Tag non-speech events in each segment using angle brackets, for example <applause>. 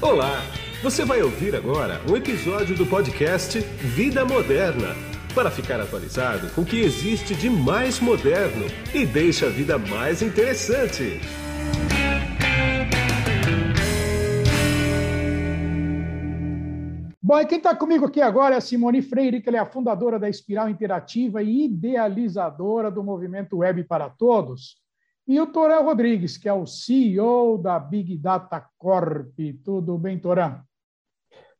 Olá! Você vai ouvir agora um episódio do podcast Vida Moderna para ficar atualizado com o que existe de mais moderno e deixa a vida mais interessante. Bom, e quem está comigo aqui agora é a Simone Freire, que é a fundadora da Espiral Interativa e idealizadora do movimento Web para Todos. E o Torã Rodrigues, que é o CEO da Big Data Corp. Tudo bem, Torã?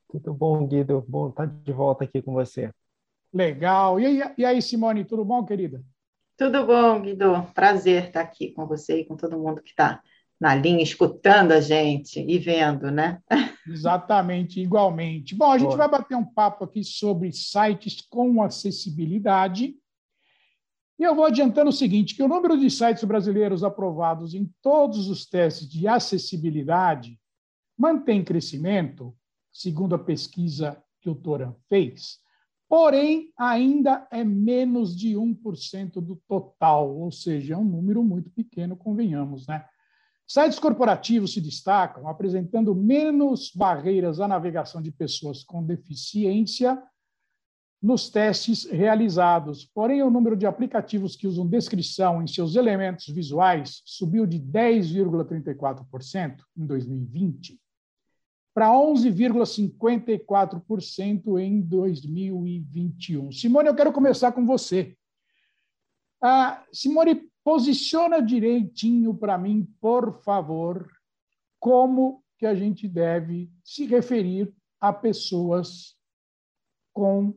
Tudo bom, Guido? Bom estar de volta aqui com você. Legal. E aí, e aí, Simone, tudo bom, querida? Tudo bom, Guido. Prazer estar aqui com você e com todo mundo que está na linha, escutando a gente e vendo, né? <laughs> Exatamente, igualmente. Bom, a gente Boa. vai bater um papo aqui sobre sites com acessibilidade e eu vou adiantando o seguinte, que o número de sites brasileiros aprovados em todos os testes de acessibilidade mantém crescimento, segundo a pesquisa que o Toran fez, porém ainda é menos de 1% do total, ou seja, é um número muito pequeno, convenhamos, né? Sites corporativos se destacam apresentando menos barreiras à navegação de pessoas com deficiência nos testes realizados. Porém, o número de aplicativos que usam descrição em seus elementos visuais subiu de 10,34% em 2020 para 11,54% em 2021. Simone, eu quero começar com você. Ah, Simone, posiciona direitinho para mim, por favor, como que a gente deve se referir a pessoas com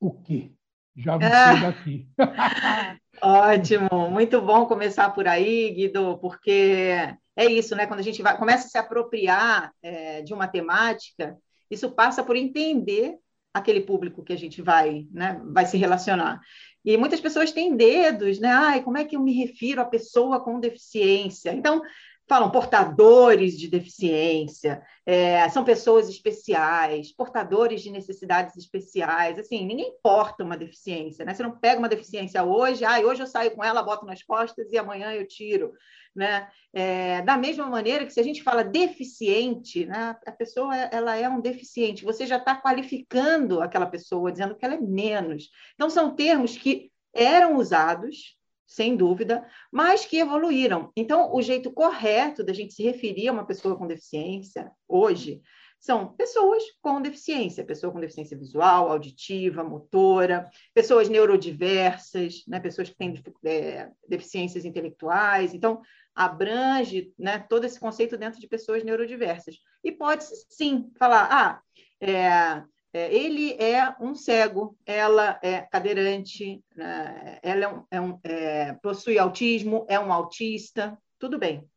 o quê? Já vou ah. daqui. <laughs> Ótimo, muito bom começar por aí, Guido, porque é isso, né? Quando a gente vai, começa a se apropriar é, de uma temática, isso passa por entender aquele público que a gente vai, né, vai se relacionar. E muitas pessoas têm dedos, né? Ai, como é que eu me refiro à pessoa com deficiência? Então, falam portadores de deficiência, é, são pessoas especiais, portadores de necessidades especiais. Assim, ninguém porta uma deficiência, né? Você não pega uma deficiência hoje, ah, hoje eu saio com ela, boto nas costas e amanhã eu tiro. Né? É, da mesma maneira que se a gente fala deficiente, né, a pessoa ela é um deficiente, você já está qualificando aquela pessoa, dizendo que ela é menos. Então, são termos que eram usados sem dúvida, mas que evoluíram. Então, o jeito correto da gente se referir a uma pessoa com deficiência hoje são pessoas com deficiência, pessoa com deficiência visual, auditiva, motora, pessoas neurodiversas, né, pessoas que têm é, deficiências intelectuais. Então, abrange né, todo esse conceito dentro de pessoas neurodiversas. E pode sim falar, ah, é, ele é um cego, ela é cadeirante, né? ela é um, é um, é, possui autismo, é um autista, tudo bem.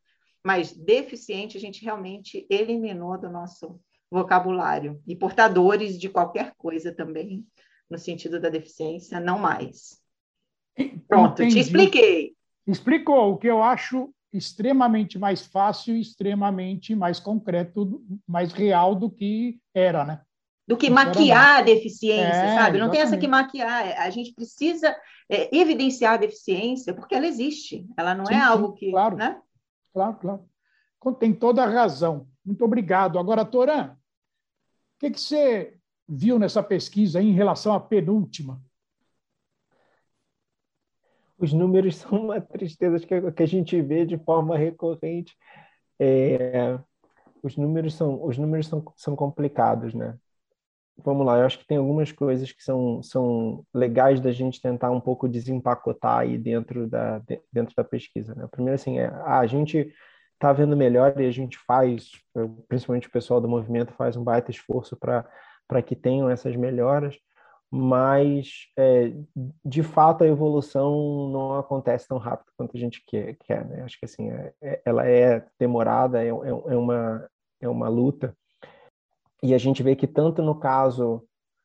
Mas deficiente a gente realmente eliminou do nosso vocabulário. E portadores de qualquer coisa também, no sentido da deficiência, não mais. Pronto, Entendi. te expliquei. Explicou o que eu acho extremamente mais fácil, extremamente mais concreto, mais real do que era, né? Do que maquiar a deficiência, é, sabe? Não exatamente. tem essa que maquiar. É, a gente precisa é, evidenciar a deficiência porque ela existe. Ela não é sim, é algo que. Claro, né? claro, claro. Tem toda a razão. Muito obrigado. Agora, Toran, o que, que você viu nessa pesquisa em relação à penúltima? Os números <laughs> são uma tristeza que, que a gente vê de forma recorrente. É, os números são os números são, são complicados, né? Vamos lá, eu acho que tem algumas coisas que são, são legais da gente tentar um pouco desempacotar aí dentro da, dentro da pesquisa. Né? Primeiro, assim, é, ah, a gente está vendo melhor e a gente faz, principalmente o pessoal do movimento faz um baita esforço para que tenham essas melhoras, mas é, de fato a evolução não acontece tão rápido quanto a gente quer, quer né? Acho que assim, é, é, ela é demorada, é, é, é uma, é uma luta, e a gente vê que tanto no caso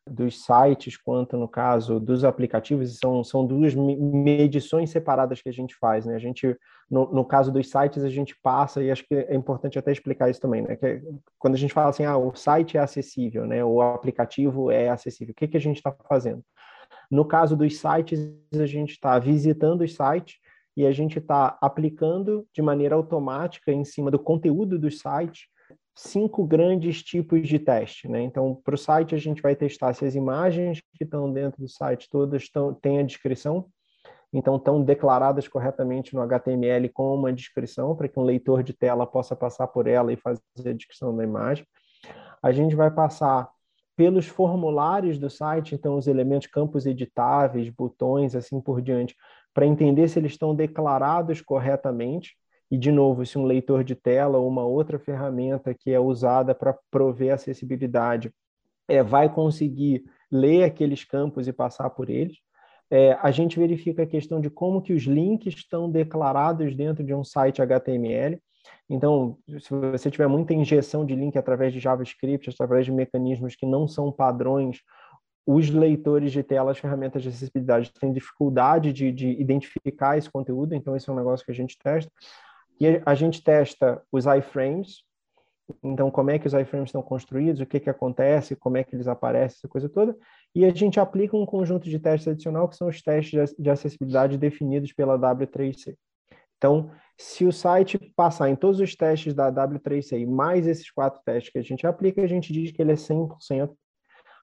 dos sites quanto no caso dos aplicativos são, são duas medições separadas que a gente faz, né? A gente no, no caso dos sites a gente passa e acho que é importante até explicar isso também, né? Que quando a gente fala assim, ah, o site é acessível, né? O aplicativo é acessível. O que que a gente está fazendo? No caso dos sites a gente está visitando os sites e a gente está aplicando de maneira automática em cima do conteúdo dos sites cinco grandes tipos de teste. Né? Então, para o site, a gente vai testar se as imagens que estão dentro do site todas estão, têm a descrição, então estão declaradas corretamente no HTML com uma descrição, para que um leitor de tela possa passar por ela e fazer a descrição da imagem. A gente vai passar pelos formulários do site, então os elementos campos editáveis, botões, assim por diante, para entender se eles estão declarados corretamente. E, de novo, se um leitor de tela ou uma outra ferramenta que é usada para prover acessibilidade é, vai conseguir ler aqueles campos e passar por eles. É, a gente verifica a questão de como que os links estão declarados dentro de um site HTML. Então, se você tiver muita injeção de link através de JavaScript, através de mecanismos que não são padrões, os leitores de tela, as ferramentas de acessibilidade têm dificuldade de, de identificar esse conteúdo, então esse é um negócio que a gente testa. E a gente testa os iframes, então como é que os iframes estão construídos, o que, que acontece, como é que eles aparecem, essa coisa toda. E a gente aplica um conjunto de testes adicional, que são os testes de acessibilidade definidos pela W3C. Então, se o site passar em todos os testes da W3C, mais esses quatro testes que a gente aplica, a gente diz que ele é 100%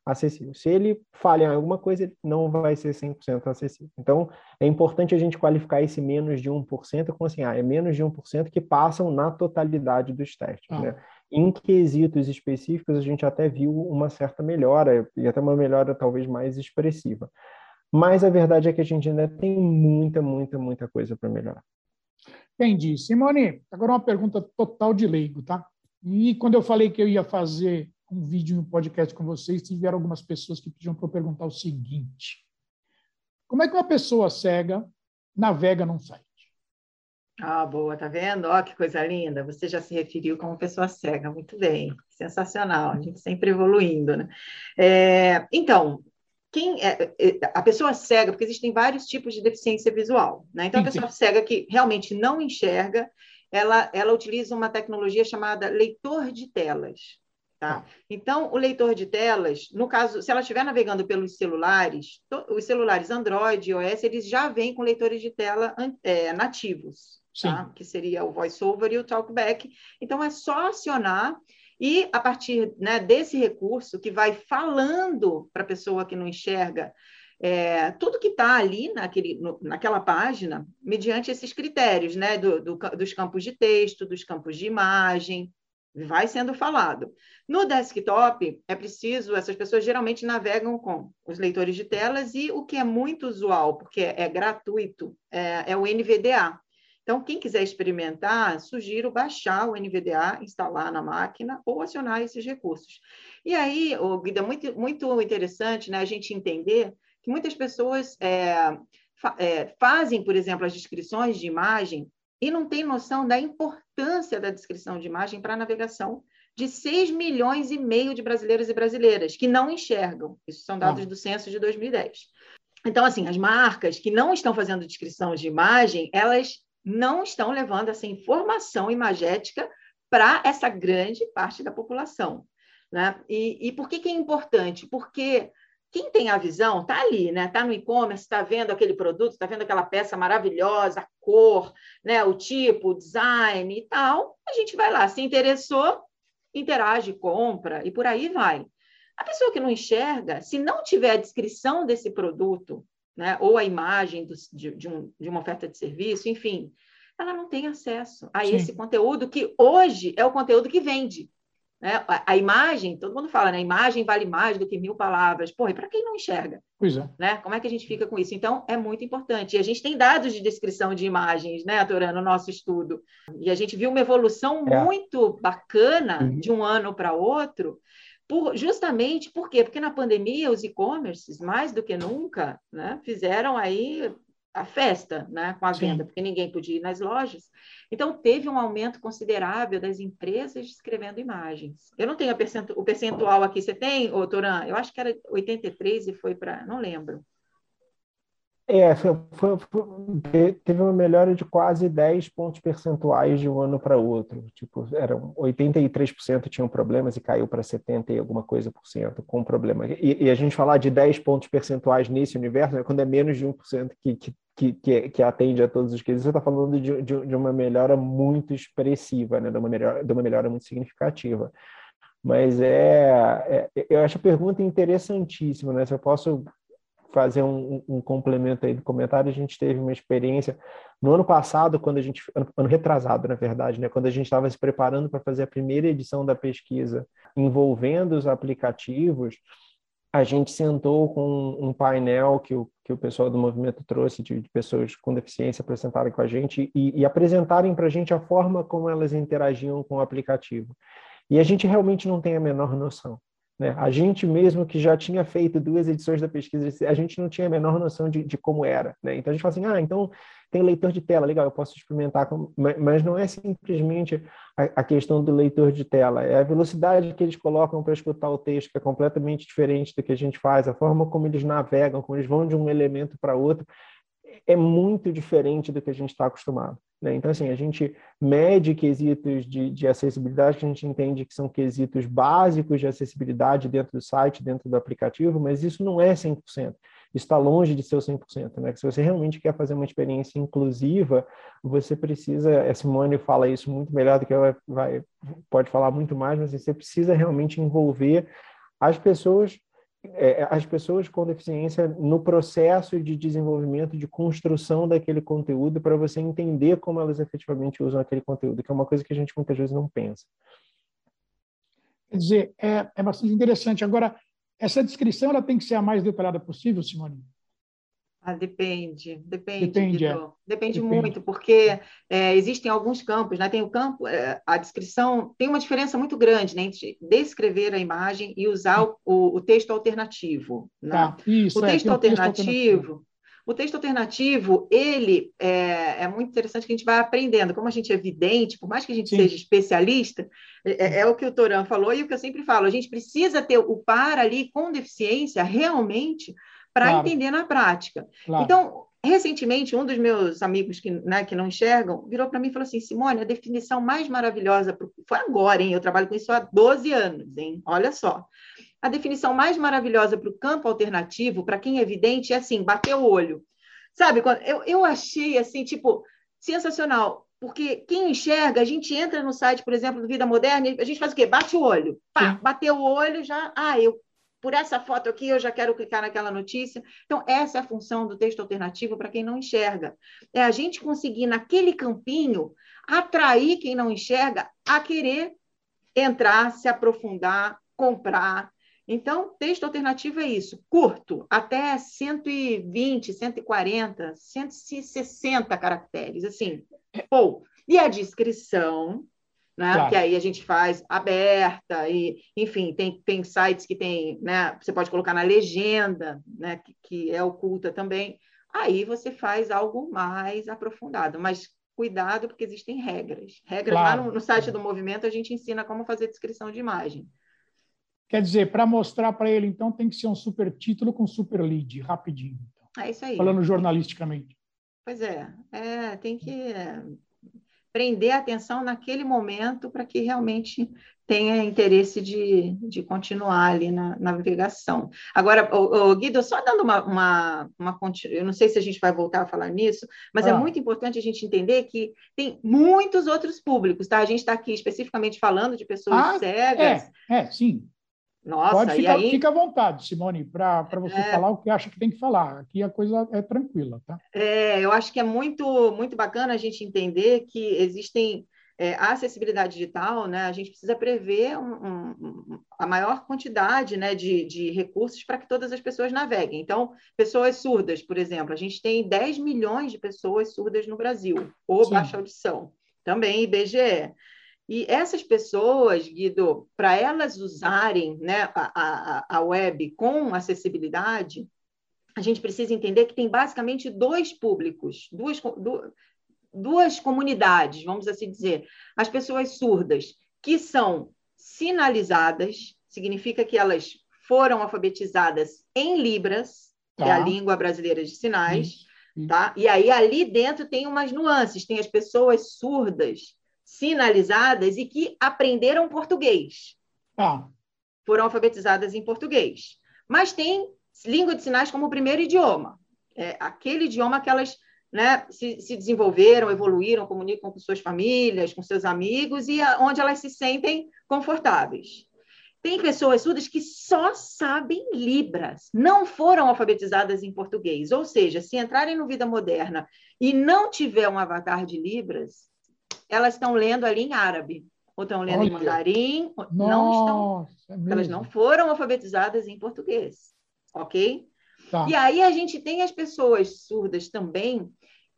acessível. Se ele falhar em alguma coisa, ele não vai ser 100% acessível. Então, é importante a gente qualificar esse menos de 1% com assim, ah, é menos de 1% que passam na totalidade dos testes. Ah. Né? Em quesitos específicos, a gente até viu uma certa melhora, e até uma melhora talvez mais expressiva. Mas a verdade é que a gente ainda tem muita, muita, muita coisa para melhorar. Entendi. Simone, agora uma pergunta total de leigo, tá? E quando eu falei que eu ia fazer um vídeo no podcast com vocês, tiveram algumas pessoas que pediam para eu perguntar o seguinte: Como é que uma pessoa cega navega num site? Ah, boa, tá vendo? Ó, que coisa linda. Você já se referiu como pessoa cega, muito bem, sensacional. A gente sempre evoluindo, né? É, então, quem é, é a pessoa cega, porque existem vários tipos de deficiência visual, né? Então, a pessoa cega que realmente não enxerga, ela, ela utiliza uma tecnologia chamada leitor de telas. Tá? Então, o leitor de telas, no caso, se ela estiver navegando pelos celulares, os celulares Android e iOS, eles já vêm com leitores de tela é, nativos, tá? que seria o VoiceOver e o TalkBack. Então, é só acionar e, a partir né, desse recurso, que vai falando para a pessoa que não enxerga, é, tudo que está ali naquele, no, naquela página, mediante esses critérios, né, do, do, dos campos de texto, dos campos de imagem, vai sendo falado. No desktop, é preciso, essas pessoas geralmente navegam com os leitores de telas e o que é muito usual, porque é, gratuito, é, é o NVDA. Então, quem quiser experimentar, sugiro baixar o NVDA, instalar na máquina ou acionar esses recursos. E aí, o Guida, muito, muito interessante né, a gente entender que muitas pessoas é, fa é, fazem, por exemplo, as descrições de imagem e não tem noção da importância da descrição de imagem para a navegação de 6 milhões e meio de brasileiros e brasileiras que não enxergam. Isso são dados ah. do censo de 2010. Então, assim, as marcas que não estão fazendo descrição de imagem, elas não estão levando essa informação imagética para essa grande parte da população. Né? E, e por que, que é importante? Porque quem tem a visão está ali, né? Está no e-commerce, está vendo aquele produto, está vendo aquela peça maravilhosa, a cor, né? O tipo, o design e tal. A gente vai lá, se interessou, interage, compra e por aí vai. A pessoa que não enxerga, se não tiver a descrição desse produto, né? Ou a imagem do, de, de, um, de uma oferta de serviço, enfim, ela não tem acesso a Sim. esse conteúdo que hoje é o conteúdo que vende. Né? A, a, imagem, todo mundo fala, né? A imagem vale mais do que mil palavras. Porra, e para quem não enxerga? Pois é. Né? Como é que a gente fica com isso? Então, é muito importante. E a gente tem dados de descrição de imagens, né, Atorã, no nosso estudo. E a gente viu uma evolução é. muito bacana uhum. de um ano para outro, por, justamente por quê? Porque na pandemia os e-commerces, mais do que nunca, né, fizeram aí a festa né, com a Sim. venda, porque ninguém podia ir nas lojas. Então, teve um aumento considerável das empresas escrevendo imagens. Eu não tenho o percentual aqui. Você tem, ô, Toran? Eu acho que era 83 e foi para. Não lembro. É, foi, foi, foi, teve uma melhora de quase 10 pontos percentuais de um ano para outro. Tipo, eram 83% tinham problemas e caiu para 70 e alguma coisa por cento com problema. E, e, a gente falar de 10 pontos percentuais nesse universo, né, quando é menos de 1% que, que, que, que atende a todos os quesitos, você está falando de, de, de, uma melhora muito expressiva, né, de, uma melhora, de uma melhora muito significativa. Mas é, é, eu acho a pergunta interessantíssima, né? Se eu posso fazer um, um, complemento aí do comentário, a gente teve uma experiência no ano passado, quando a gente, ano, ano retrasado, na verdade, né, quando a gente estava se preparando para fazer a primeira edição da pesquisa envolvendo os aplicativos, a gente sentou com um painel que o, que o pessoal do movimento trouxe de, de pessoas com deficiência para sentarem com a gente e, e apresentarem para a gente a forma como elas interagiam com o aplicativo. E a gente realmente não tem a menor noção. Né? A gente mesmo que já tinha feito duas edições da pesquisa, a gente não tinha a menor noção de, de como era. Né? Então a gente fala assim, ah, então tem leitor de tela, legal, eu posso experimentar, com... mas não é simplesmente a, a, questão do leitor de tela, é a velocidade que eles colocam para escutar o texto, que é completamente diferente do que a gente faz, a forma como eles navegam, como eles vão de um elemento para outro, é muito diferente do que a gente está acostumado. Né? Então, assim, a gente mede quesitos de, de, acessibilidade que a gente entende que são quesitos básicos de acessibilidade dentro do site, dentro do aplicativo, mas isso não é 100%. Isso está longe de ser o 100%. Né? Se você realmente quer fazer uma experiência inclusiva, você precisa, a Simone fala isso muito melhor do que ela vai, pode falar muito mais, mas você precisa realmente envolver as pessoas é, as pessoas com deficiência no processo de desenvolvimento, de construção daquele conteúdo, para você entender como elas efetivamente usam aquele conteúdo, que é uma coisa que a gente muitas vezes não pensa. Quer dizer, é, é bastante interessante. Agora, essa descrição ela tem que ser a mais detalhada possível, Simone? Ah, depende, depende, depende, é. depende, depende, muito, porque é, existem alguns campos, né? Tem o campo, é, a descrição tem uma diferença muito grande né, entre descrever a imagem e usar o, o texto alternativo. Né? Tá, isso, o, texto alternativo, texto alternativo, o texto alternativo, ele é, é, muito interessante que a gente vai aprendendo. Como a gente é vidente, por mais que a gente Sim. seja especialista, é, é, é, o que o Toran falou e o que eu sempre falo, a gente precisa ter o par ali com deficiência realmente para claro. entender na prática. Claro. Então, recentemente, um dos meus amigos que, né, que não enxergam virou para mim e falou assim: Simone, a definição mais maravilhosa, pro... foi agora, hein? Eu trabalho com isso há 12 anos, hein? Olha só. A definição mais maravilhosa para o campo alternativo, para quem é evidente, é assim: bater o olho. Sabe, eu, eu achei assim, tipo, sensacional. Porque quem enxerga, a gente entra no site, por exemplo, do Vida Moderna, a gente faz o quê? Bate o olho. Pá, bateu o olho, já. Ah, eu por essa foto aqui eu já quero clicar naquela notícia. Então, essa é a função do texto alternativo para quem não enxerga. É a gente conseguir, naquele campinho, atrair quem não enxerga a querer entrar, se aprofundar, comprar. Então, texto alternativo é isso, curto, até 120, 140, 160 caracteres, assim, ou E a descrição né? Claro. Que aí a gente faz aberta e, enfim, tem, tem sites que tem, né? Você pode colocar na legenda, né? Que, que é oculta também. Aí você faz algo mais aprofundado, mas cuidado porque existem regras. Regras claro. lá no, no site do movimento a gente ensina como fazer descrição de imagem. Quer dizer, para mostrar para ele, então, tem que ser um super título com super lead, rapidinho. Então. É isso aí. Falando jornalisticamente. Pois é, é tem que prender a atenção naquele momento para que realmente tenha interesse de, de continuar ali na, na navegação. Agora, o, Guido, só dando uma, uma, uma eu não sei se a gente vai voltar a falar nisso, mas é ah. é muito importante a gente entender que tem muitos outros públicos, tá? A gente está aqui especificamente falando de pessoas ah, cegas. É, é, sim. Nossa, Pode ficar, aí... fica à vontade, Simone, para você é... falar o que acha que tem que falar. Aqui a coisa é tranquila, tá? É, eu acho que é muito, muito bacana a gente entender que existem é, a acessibilidade digital, né? A gente precisa prever um, um, a maior quantidade né, de, de recursos para que todas as pessoas naveguem. Então, pessoas surdas, por exemplo, a gente tem 10 milhões de pessoas surdas no Brasil, ou Sim. baixa audição, também IBGE. E essas pessoas, Guido, para elas usarem né, a, a, a web com acessibilidade, a gente precisa entender que tem basicamente dois públicos, duas, duas comunidades, vamos assim dizer. As pessoas surdas, que são sinalizadas, significa que elas foram alfabetizadas em Libras, tá. é a língua brasileira de sinais, isso, isso. tá? E aí ali dentro tem umas nuances, tem as pessoas surdas, sinalizadas e que aprenderam português. Tá. Foram alfabetizadas em português. Mas tem língua de sinais como o primeiro idioma. É aquele idioma que elas né, se, se, desenvolveram, evoluíram, comunicam com suas famílias, com seus amigos e a, onde elas se sentem confortáveis. Tem pessoas surdas que só sabem Libras, não foram alfabetizadas em português. Ou seja, se entrarem no Vida Moderna e não tiver um avatar de Libras, elas estão lendo ali em árabe, ou estão lendo Olha. em mandarim, Nossa, não estão. É elas não foram alfabetizadas em português. Ok? Tá. E aí a gente tem as pessoas surdas também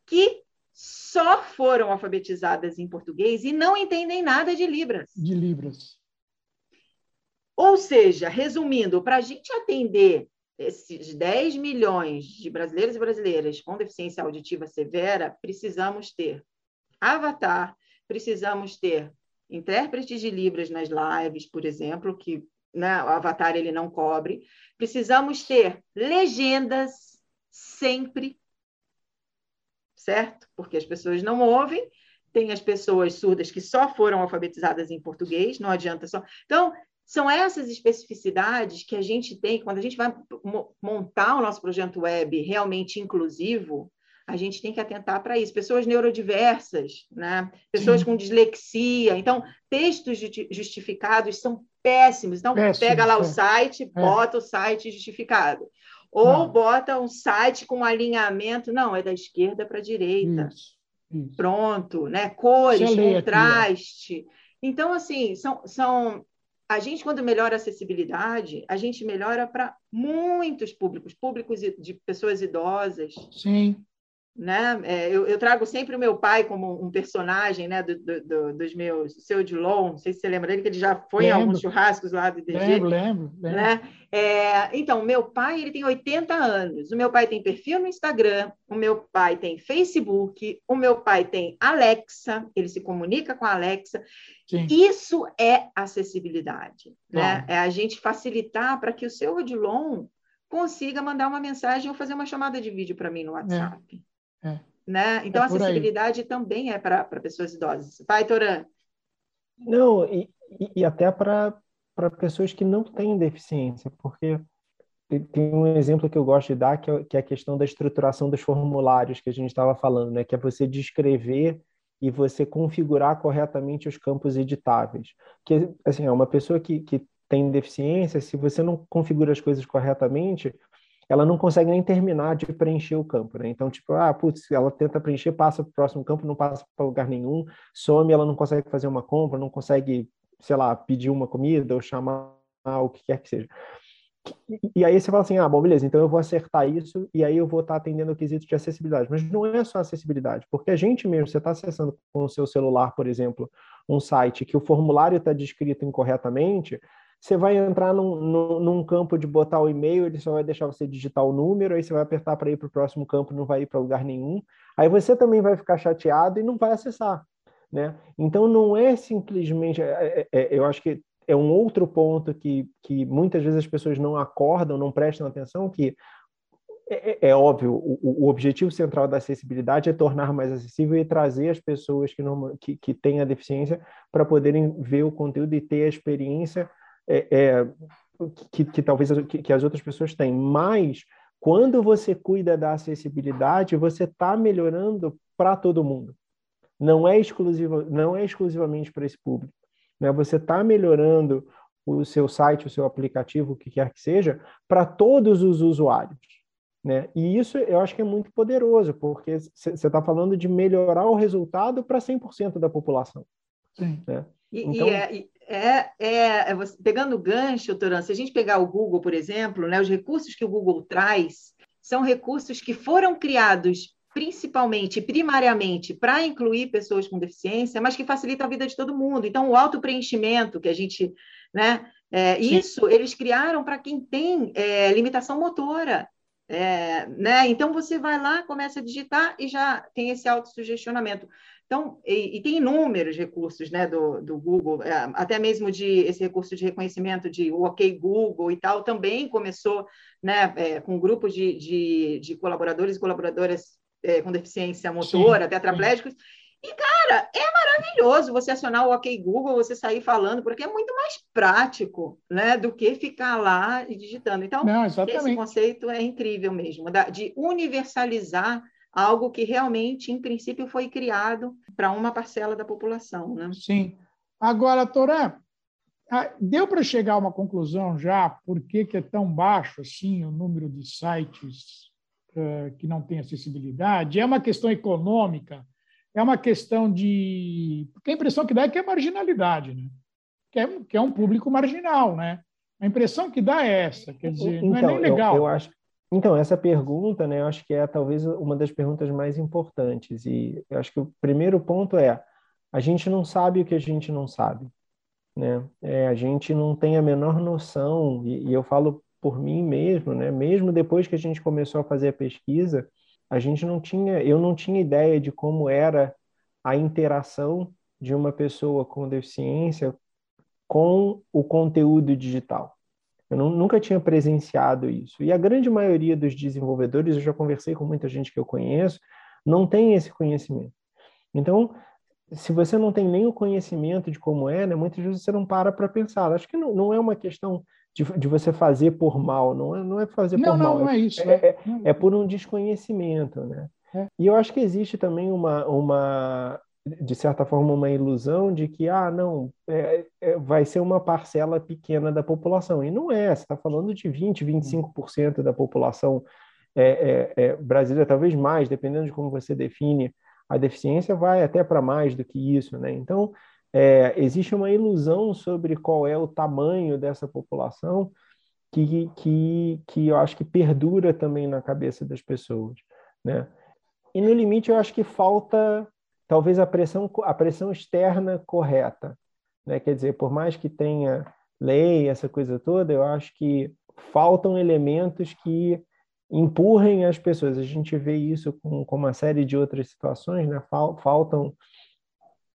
que só foram alfabetizadas em português e não entendem nada de Libras. De Libras. Ou seja, resumindo, para a gente atender esses 10 milhões de brasileiros e brasileiras com deficiência auditiva severa, precisamos ter avatar, precisamos ter intérpretes de Libras nas lives, por exemplo, que né, o avatar ele não cobre. Precisamos ter legendas sempre, certo? Porque as pessoas não ouvem. Tem as pessoas surdas que só foram alfabetizadas em português, não adianta só. Então, são essas especificidades que a gente tem, quando a gente vai montar o nosso projeto web realmente inclusivo, a gente tem que atentar para isso. Pessoas neurodiversas, né? pessoas Sim. com dislexia. Então, textos justificados são péssimos. Então, pega lá é. o site, é. bota o site justificado. Ou Não. bota um site com alinhamento. Não, é da esquerda para a direita. Isso, isso. Pronto, né? Cores, contraste. Aqui, então, assim, são, são a gente, quando melhora a acessibilidade, a gente melhora para muitos públicos, públicos de pessoas idosas. Sim. Né? É, eu, eu, trago sempre o meu pai como um personagem né, do, do, do, dos meus, seu Dilon, não sei se você lembra dele, que ele já foi lembro. em alguns churrascos lá do. Lembro, lembro. lembro. Né? É, então, meu pai ele tem 80 anos, o meu pai tem perfil no Instagram, o meu pai tem Facebook, o meu pai tem Alexa, ele se comunica com a Alexa. Sim. Isso é acessibilidade, né? É a gente facilitar para que o seu Odilon consiga mandar uma mensagem ou fazer uma chamada de vídeo para mim no é. WhatsApp. É. É. Né? Então, é a acessibilidade aí. também é para pessoas idosas. Vai, Toran. Não, e, e até para pessoas que não têm deficiência, porque tem um exemplo que eu gosto de dar, que é, que é a questão da estruturação dos formulários que a gente estava falando, né? que é você descrever e você configurar corretamente os campos editáveis. Que, assim, é uma pessoa que, que tem deficiência, se você não configura as coisas corretamente, ela não consegue nem terminar de preencher o campo, né? Então, tipo, ah, putz, ela tenta preencher, passa para o próximo campo, não passa para lugar nenhum, some, ela não consegue fazer uma compra, não consegue, sei lá, pedir uma comida ou chamar o que quer que seja. E aí você fala assim, ah, bom, beleza, então eu vou acertar isso e aí eu vou estar atendendo o quesito de acessibilidade. Mas não é só acessibilidade, porque a gente mesmo, você está acessando com o seu celular, por exemplo, um site que o formulário está descrito incorretamente, você vai entrar num, num, num, campo de botar o e-mail, ele só vai deixar você digitar o número, aí você vai apertar para ir para o próximo campo, não vai ir para lugar nenhum. Aí você também vai ficar chateado e não vai acessar. Né? Então, não é simplesmente. É, é, é, eu acho que é um outro ponto que, que muitas vezes as pessoas não acordam, não prestam atenção, que é, é, é óbvio, o, o, objetivo central da acessibilidade é tornar mais acessível e trazer as pessoas que, não, que, que têm a deficiência para poderem ver o conteúdo e ter a experiência é, é, que, que, talvez que, que, as outras pessoas têm. Mas quando você cuida da acessibilidade, você está melhorando para todo mundo. Não é exclusivo, não é exclusivamente para esse público. Né? Você está melhorando o seu site, o seu aplicativo, o que quer que seja, para todos os usuários. Né? E isso eu acho que é muito poderoso, porque você está falando de melhorar o resultado para 100% da população. Sim. Né? E, então... e, é, é, é, é pegando o gancho, Toran, se a gente pegar o Google, por exemplo, né, os recursos que o Google traz são recursos que foram criados principalmente, primariamente, para incluir pessoas com deficiência, mas que facilitam a vida de todo mundo. Então, o auto-preenchimento que a gente, né, é, isso eles criaram para quem tem é, limitação motora. É, né? Então você vai lá, começa a digitar e já tem esse autossugestionamento. Então, e, e, tem inúmeros recursos né, do, do Google, é, até mesmo de esse recurso de reconhecimento de OK Google e tal, também começou né, é, com grupos de, de, de, colaboradores e colaboradoras é, com deficiência motora, sim, tetraplégicos. E, cara, é maravilhoso você acionar o OK Google, você sair falando, porque é muito mais prático né, do que ficar lá digitando. Então, Não, esse conceito é incrível mesmo, de universalizar algo que realmente, em princípio, foi criado para uma parcela da população. Né? Sim. Agora, Toré, deu para chegar a uma conclusão já por que, que é tão baixo assim o número de sites uh, que não têm acessibilidade? É uma questão econômica? É uma questão de. Porque a impressão que dá é que é marginalidade, né? que, é, que é um público marginal. Né? A impressão que dá é essa, quer dizer, então, não é nem então, legal. Eu, eu acho, então, essa pergunta, né, eu acho que é talvez uma das perguntas mais importantes. E eu acho que o primeiro ponto é: a gente não sabe o que a gente não sabe. Né? É, a gente não tem a menor noção, e, e, eu falo por mim mesmo, né? mesmo depois que a gente começou a fazer a pesquisa, a gente não tinha, eu não tinha ideia de como era a interação de uma pessoa com deficiência com o conteúdo digital. Eu não, nunca tinha presenciado isso. E a grande maioria dos desenvolvedores, eu já conversei com muita gente que eu conheço, não tem esse conhecimento. Então, se você não tem nem o conhecimento de como é, né, muitas vezes você não para para pensar. Acho que não, não é uma questão de, de, você fazer por mal, não é, não é fazer não, por não, mal. Não, é isso. É, é, é, por um desconhecimento, né? É. E eu acho que existe também uma, uma de certa forma, uma ilusão de que, ah, não, é, é, vai ser uma parcela pequena da população. E não é, você está falando de 20%, 25% da população é, é, é, brasileira, talvez mais, dependendo de como você define a deficiência, vai até para mais do que isso, né? Então, é, existe uma ilusão sobre qual é o tamanho dessa população que, que, que eu acho que perdura também na cabeça das pessoas, né? E no limite, eu acho que falta talvez a pressão, a pressão externa correta. Né? Quer dizer, por mais que tenha lei, essa coisa toda, eu acho que faltam elementos que empurrem as pessoas. A gente vê isso com, com uma série de outras situações, né? faltam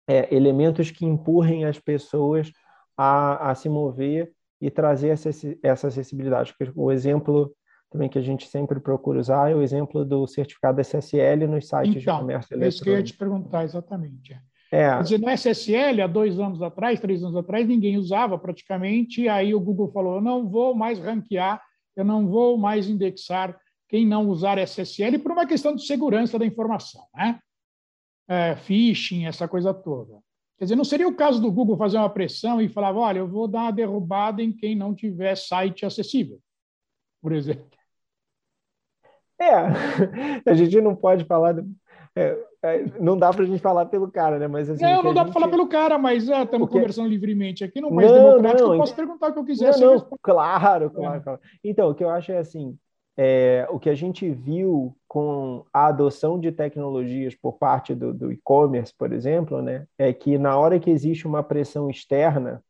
é, elementos que empurrem as pessoas a, a se mover e trazer essa, essa acessibilidade. O exemplo também que a gente sempre procura usar é o exemplo do certificado SSL nos sites então, de comércio eletrônico. É isso que eu ia te perguntar exatamente. É. Quer dizer, no SSL, há dois anos atrás, três anos atrás, ninguém usava praticamente, aí o Google falou, eu não vou mais ranquear, eu não vou mais indexar quem não usar SSL por uma questão de segurança da informação, né? É, phishing, essa coisa toda. Quer dizer, não seria o caso do Google fazer uma pressão e falar, olha, eu vou dar uma derrubada em quem não tiver site acessível, por exemplo. É, <laughs> a gente não pode falar. É, é, não dá para a gente falar pelo cara, né? Mas, assim, não, não dá gente... para falar pelo cara, mas é, estamos Porque... conversando livremente aqui país não, democrático. Não, eu posso perguntar o que eu quiser. Não, não, claro, claro, claro. Então, o que eu acho é assim: é, o que a gente viu com a adoção de tecnologias por parte do, do e-commerce, por exemplo, né, é que na hora que existe uma pressão externa,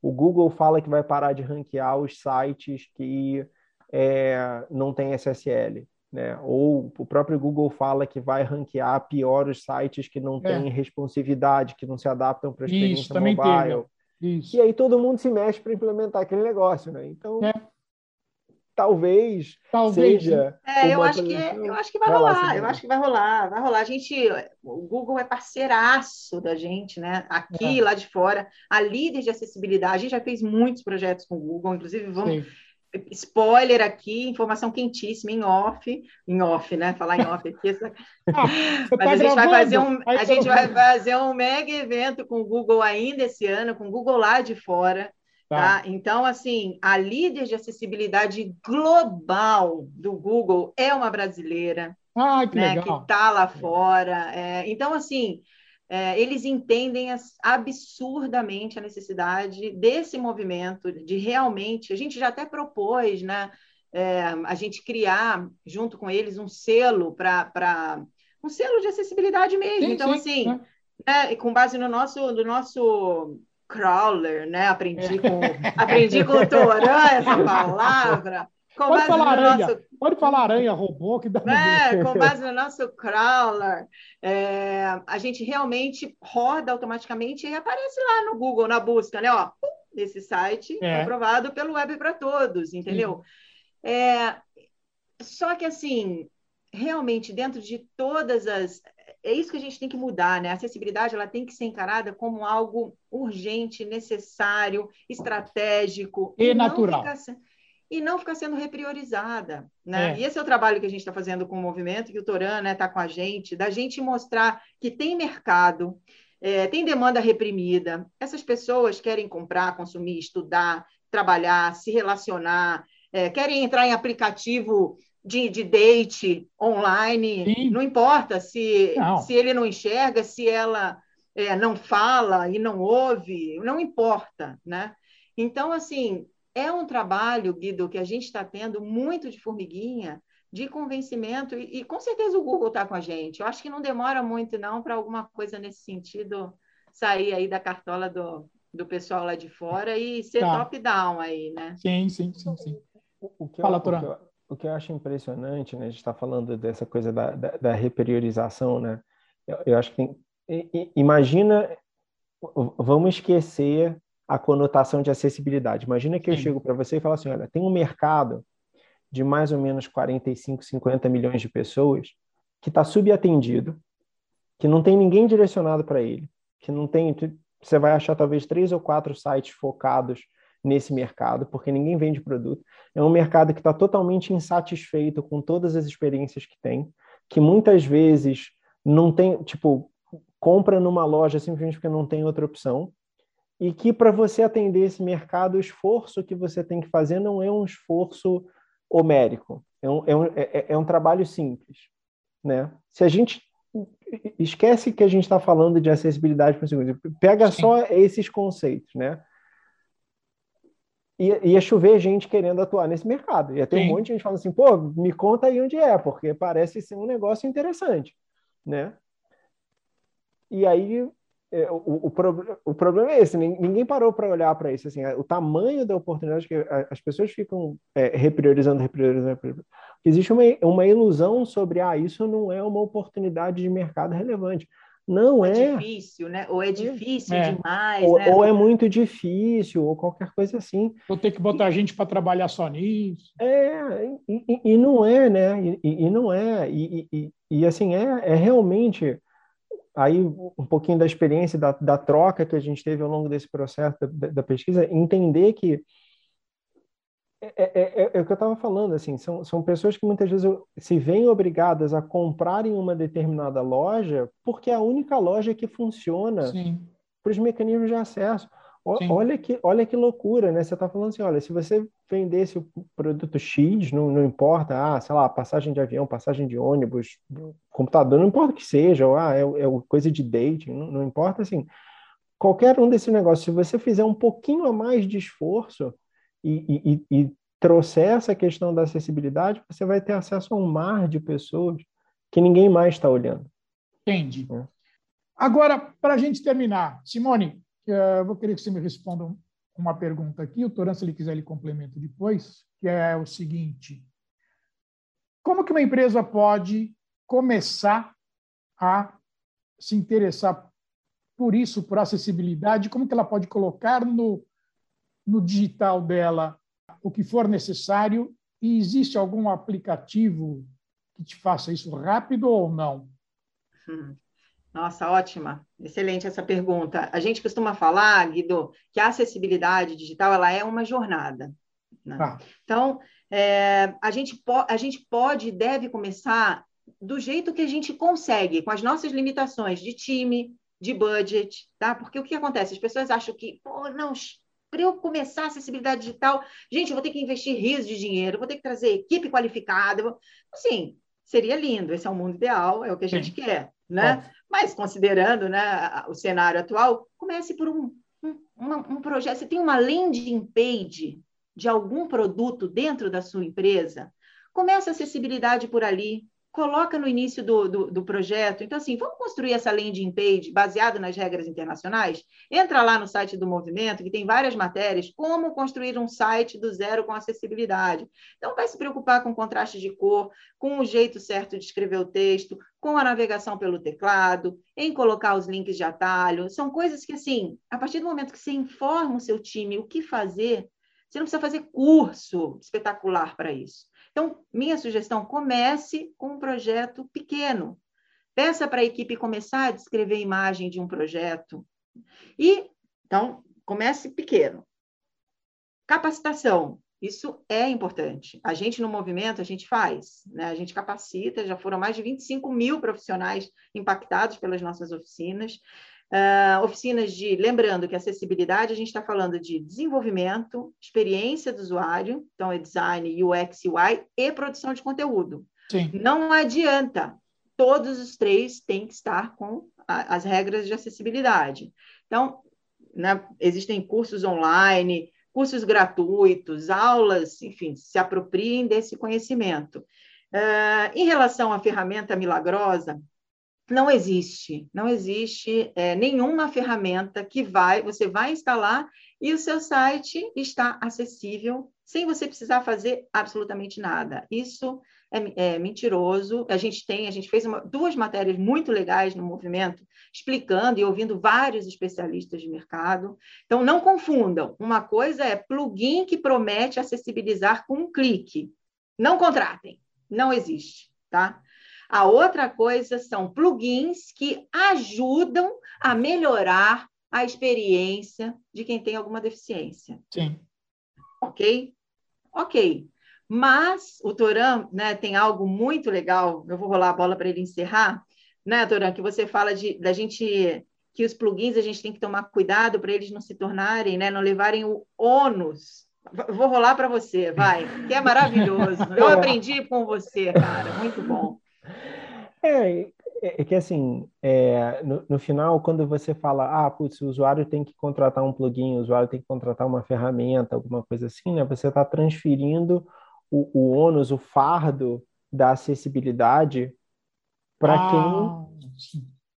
o Google fala que vai parar de ranquear os sites que é, não têm SSL né? Ou o próprio Google fala que vai ranquear pior os sites que não é. têm responsividade, que não se adaptam para a experiência Isso, também mobile. Isso. E aí todo mundo se mexe para implementar aquele negócio, né? Então, é. talvez, talvez seja. É, eu acho que eu acho que vai, vai rolar. Lá, eu acho que vai rolar, vai rolar. A gente, o Google é parceiraço da gente, né? Aqui, é. lá de fora, a líder de acessibilidade. A gente já fez muitos projetos com o Google, inclusive vamos Sim spoiler aqui, informação quentíssima em off, em off, né? Falar em off aqui. Essa... <laughs> Ah, Mas tá a gente vai fazer um, a gente vai fazer um mega evento com o Google ainda esse ano, com o Google lá de fora. Tá. tá? Então, assim, a líder de acessibilidade global do Google é uma brasileira, ah, que né, que está lá fora. É, então, assim, é, eles entendem as, absurdamente a necessidade desse movimento, de realmente. A gente já até propôs, né? É, a gente criar, junto com eles, um selo para. um selo de acessibilidade mesmo. Sim, então, sim, assim, é. né, com base no nosso, no nosso crawler, né? Aprendi com, aprendi com o Toran essa <laughs> palavra. Com pode falar aranha, nosso... pode falar aranha, robô, que dá é, Com base no nosso crawler, é, a gente realmente roda automaticamente e aparece lá no Google, na busca, né? Ó, esse site é. aprovado pelo Web para Todos, entendeu? É, só que, assim, realmente, dentro de todas as... É isso que a gente tem que mudar, né? A acessibilidade ela tem que ser encarada como algo urgente, necessário, estratégico. E, e natural. E não ficar sendo repriorizada. Né? É. E esse é o trabalho que a gente está fazendo com o movimento, que o Toran está né, tá com a gente, da gente mostrar que tem mercado, é, tem demanda reprimida, essas pessoas querem comprar, consumir, estudar, trabalhar, se relacionar, é, querem entrar em aplicativo de, de date online, Sim. não importa se, não. se ele não enxerga, se ela é, não fala e não ouve, não importa, né? Então, assim, é um trabalho, Guido, que a gente está tendo muito de formiguinha, de convencimento, e, e com certeza o Google está com a gente. Eu acho que não demora muito, não, para alguma coisa nesse sentido sair aí da cartola do, do pessoal lá de fora e ser tá. top-down aí, né? Sim, sim, sim, sim. O, que Fala, eu, o, que eu, o que eu acho impressionante, né? A gente está falando dessa coisa da, da, da repriorização, né? Eu, eu acho que tem, imagina, vamos esquecer a conotação de acessibilidade. Imagina que Sim. eu chego para você e falo assim, olha, tem um mercado de mais ou menos 45, 50 milhões de pessoas que está subatendido, que não tem ninguém direcionado para ele, que não tem, você vai achar talvez três ou quatro sites focados nesse mercado, porque ninguém vende produto. É um mercado que está totalmente insatisfeito com todas as experiências que tem, que muitas vezes não tem, tipo, compra numa loja simplesmente porque não tem outra opção, e que para você atender esse mercado, o esforço que você tem que fazer não é um esforço homérico, é um, é um, é, é, é um trabalho simples. Né? Se a gente esquece que a gente está falando de acessibilidade para o segundo, pega Sim. só esses conceitos, né? Ia, ia chover gente querendo atuar nesse mercado. Ia ter Sim. um monte de gente falando assim, pô, me conta aí onde é, porque parece ser um negócio interessante, né? E aí o, o, pro, o, problema é esse, ninguém parou para olhar para isso. Assim, o tamanho da oportunidade que as pessoas ficam é, repriorizando, repriorizando, repriorizando. Existe uma, uma ilusão sobre, ah, isso não é uma oportunidade de mercado relevante. Não é. É difícil, né? Ou é, é. difícil é. demais. Ou, né? ou, é muito difícil, ou qualquer coisa assim. Vou ter que botar e, gente para trabalhar só nisso. É, e, e, e não é, né? E, não é. E, e, assim, é, é realmente aí um pouquinho da experiência, da, da troca que a gente teve ao longo desse processo da, da pesquisa, entender que é, é, é, é o que eu estava falando, assim, são, são pessoas que muitas vezes se veem obrigadas a comprarem uma determinada loja porque é a única loja que funciona para os mecanismos de acesso. Olha que, olha que loucura, né? Você está falando assim, olha, se você vendesse o produto X, não, não importa, ah, sei lá, passagem de avião, passagem de ônibus, computador, não importa o que seja, ou, ah, é, é coisa de dating, não, não importa, assim, qualquer um desses negócios, se você fizer um pouquinho a mais de esforço e, e, e trouxer essa questão da acessibilidade, você vai ter acesso a um mar de pessoas que ninguém mais está olhando. Entendi. É. Agora, para a gente terminar, Simone, eu vou querer que você me responda uma pergunta aqui. O Toran, se ele quiser, ele complementa depois, que é o seguinte: como que uma empresa pode começar a se interessar por isso, por acessibilidade? Como que ela pode colocar no, no digital dela o que for necessário? E existe algum aplicativo que te faça isso rápido ou não? Hum. Nossa, ótima, excelente essa pergunta. A gente costuma falar, Guido, que a acessibilidade digital ela é uma jornada. Né? Ah. Então, é, a, gente a gente pode e deve começar do jeito que a gente consegue, com as nossas limitações de time, de budget, tá? Porque o que acontece? As pessoas acham que, pô, não, para eu começar a acessibilidade digital, gente, eu vou ter que investir rios de dinheiro, vou ter que trazer equipe qualificada. Vou... Assim, seria lindo, esse é o mundo ideal, é o que a gente Sim. quer, né? Mas, considerando né, o cenário atual, comece por um, um, um projeto. Você tem uma landing page de algum produto dentro da sua empresa? Comece a acessibilidade por ali, coloca no início do, do, do, projeto. Então, assim, vamos construir essa landing page baseada nas regras internacionais? Entra lá no site do movimento, que tem várias matérias, como construir um site do zero com acessibilidade. Então, vai se preocupar com contraste de cor, com o jeito certo de escrever o texto, com a navegação pelo teclado, em colocar os links de atalho. São coisas que, assim, a partir do momento que você informa o seu time o que fazer, você não precisa fazer curso espetacular para isso. Então, minha sugestão, comece com um projeto pequeno. Peça para a equipe começar a descrever a imagem de um projeto. E, então, comece pequeno. Capacitação. Isso é importante. A gente, no movimento, a gente faz, né? a gente capacita, já foram mais de 25 mil profissionais impactados pelas nossas oficinas. Uh, oficinas de, lembrando que acessibilidade, a gente está falando de desenvolvimento, experiência do usuário, então é design, UX, UI e produção de conteúdo. Sim. Não adianta, todos os três têm que estar com a, as regras de acessibilidade. Então, né, existem cursos online, cursos gratuitos, aulas, enfim, se apropriem desse conhecimento. Uh, em relação à ferramenta milagrosa, não existe, não existe é, nenhuma ferramenta que vai, você vai instalar e o seu site está acessível sem você precisar fazer absolutamente nada. Isso é, é mentiroso. A gente tem, a gente fez uma, duas matérias muito legais no movimento, explicando e ouvindo vários especialistas de mercado. Então, não confundam. Uma coisa é plugin que promete acessibilizar com um clique. Não contratem. Não existe, tá? A outra coisa são plugins que ajudam a melhorar a experiência de quem tem alguma deficiência. Sim. Ok? Ok. Mas o Toran né, tem algo muito legal, eu vou rolar a bola para ele encerrar, né, Toran, que você fala de da gente que os plugins a gente tem que tomar cuidado para eles não se tornarem, né, não levarem o ônus. Vou rolar para você, vai, que é maravilhoso. <laughs> Eu aprendi com você, cara, muito bom. É, é, é que assim, é, no, no, final, quando você fala, ah, putz, o usuário tem que contratar um plugin, o usuário tem que contratar uma ferramenta, alguma coisa assim, né? Você está transferindo o, o ônus, o fardo da acessibilidade para ah,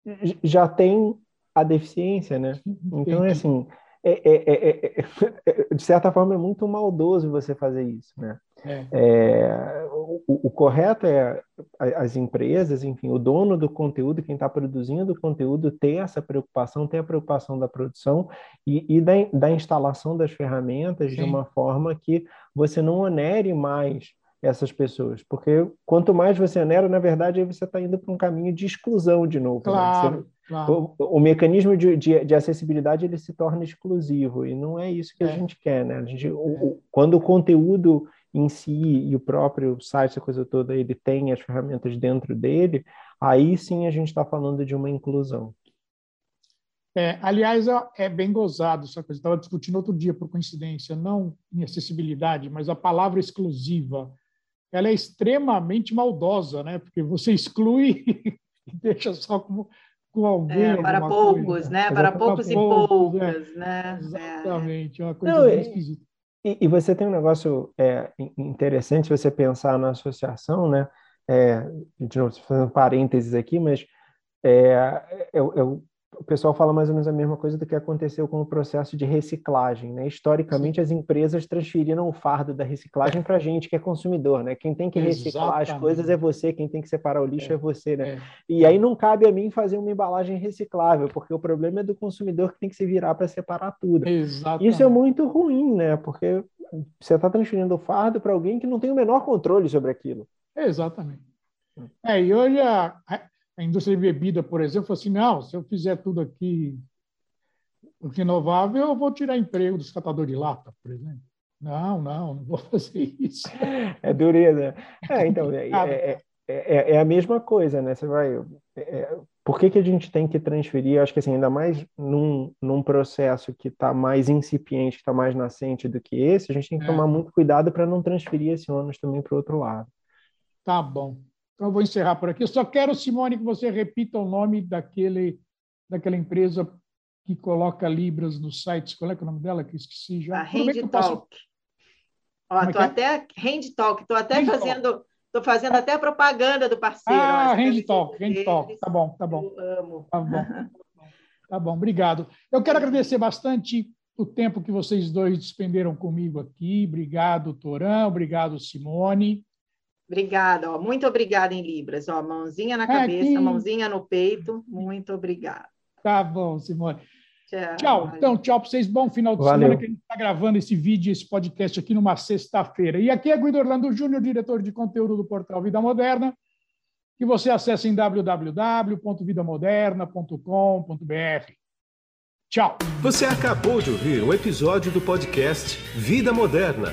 quem já tem a deficiência, né? <laughs> Então, é assim, é, é, é, de certa forma, é muito maldoso você fazer isso, né? É. O, o, correto é as empresas, enfim, o dono do conteúdo, quem está produzindo o conteúdo, ter essa preocupação, ter a preocupação da produção e, e da, da, instalação das ferramentas Sim. de uma forma que você não onere mais essas pessoas, porque quanto mais você onera, na verdade, aí você está indo para um caminho de exclusão de novo. Claro. Né? Você, Claro. O, o, mecanismo de, de, de, acessibilidade ele se torna exclusivo e não é isso que é. a gente quer, né? A gente, o, o, quando o conteúdo em si e o próprio site, essa coisa toda, ele tem as ferramentas dentro dele, aí sim a gente está falando de uma inclusão. É, aliás, é bem gozado essa coisa. Estava discutindo outro dia, por coincidência, não em acessibilidade, mas a palavra exclusiva. Ela é extremamente maldosa, né? Porque você exclui <laughs> e deixa só como com alguém. É, para poucos, coisa. né? Para, poucos, poucos e poucas, né? Exatamente, é uma coisa Não, bem esquisita. E, e, você tem um negócio é, interessante, você pensar na associação, né? É, de novo, fazendo parênteses aqui, mas é, eu, eu o pessoal fala mais ou menos a mesma coisa do que aconteceu com o processo de reciclagem. Né? Historicamente, Sim. as empresas transferiram o fardo da reciclagem para a gente, que é consumidor. Né? Quem tem que reciclar Exatamente. as coisas é você, quem tem que separar o lixo é, é você. Né? É. E aí não cabe a mim fazer uma embalagem reciclável, porque o problema é do consumidor que tem que se virar para separar tudo. Exatamente. Isso é muito ruim, né? porque você está transferindo o fardo para alguém que não tem o menor controle sobre aquilo. Exatamente. É, e hoje a, a indústria de bebida, por exemplo, falou assim: não, se eu fizer tudo aqui renovável, eu vou tirar emprego dos catadores de lata, por exemplo. Não, não, não vou <laughs> fazer isso. <laughs> É dureza. É, então, é, é, é, é, a mesma coisa, né? Você vai. por que, que a gente tem que transferir? Acho que assim, ainda mais num, num processo que está mais incipiente, que está mais nascente do que esse, a gente tem que tomar muito cuidado para não transferir esse ônus também para o outro lado. Tá bom. Então, eu vou encerrar por aqui. Eu só quero, Simone, que você repita o nome daquele, daquela empresa que coloca libras nos sites. Qual é, é o nome dela? Que esqueci já. A Hand Talk. Ó, é tô é? até Hand Talk. Estou até Hand fazendo. Estou fazendo até propaganda do parceiro. Ah, Hand Talk, Hand Talk. Tá bom, tá bom. Eu amo. Tá bom. Tá bom, obrigado. Eu quero agradecer bastante o tempo que vocês dois despenderam comigo aqui. Obrigado, Torão. Obrigado, Simone. Obrigada, ó. muito obrigada em Libras. Ó, mãozinha na cabeça, é, mãozinha no peito. Muito obrigada. Tá bom, Simone. Tchau. tchau. Então, tchau para vocês. Bom final de Valeu. semana que a gente está gravando esse vídeo, esse podcast aqui numa sexta-feira. E aqui é Guido Orlando Júnior, diretor de conteúdo do portal Vida Moderna, que você acessa em www.vidamoderna.com.br. Tchau. Você acabou de ouvir um episódio do podcast Vida Moderna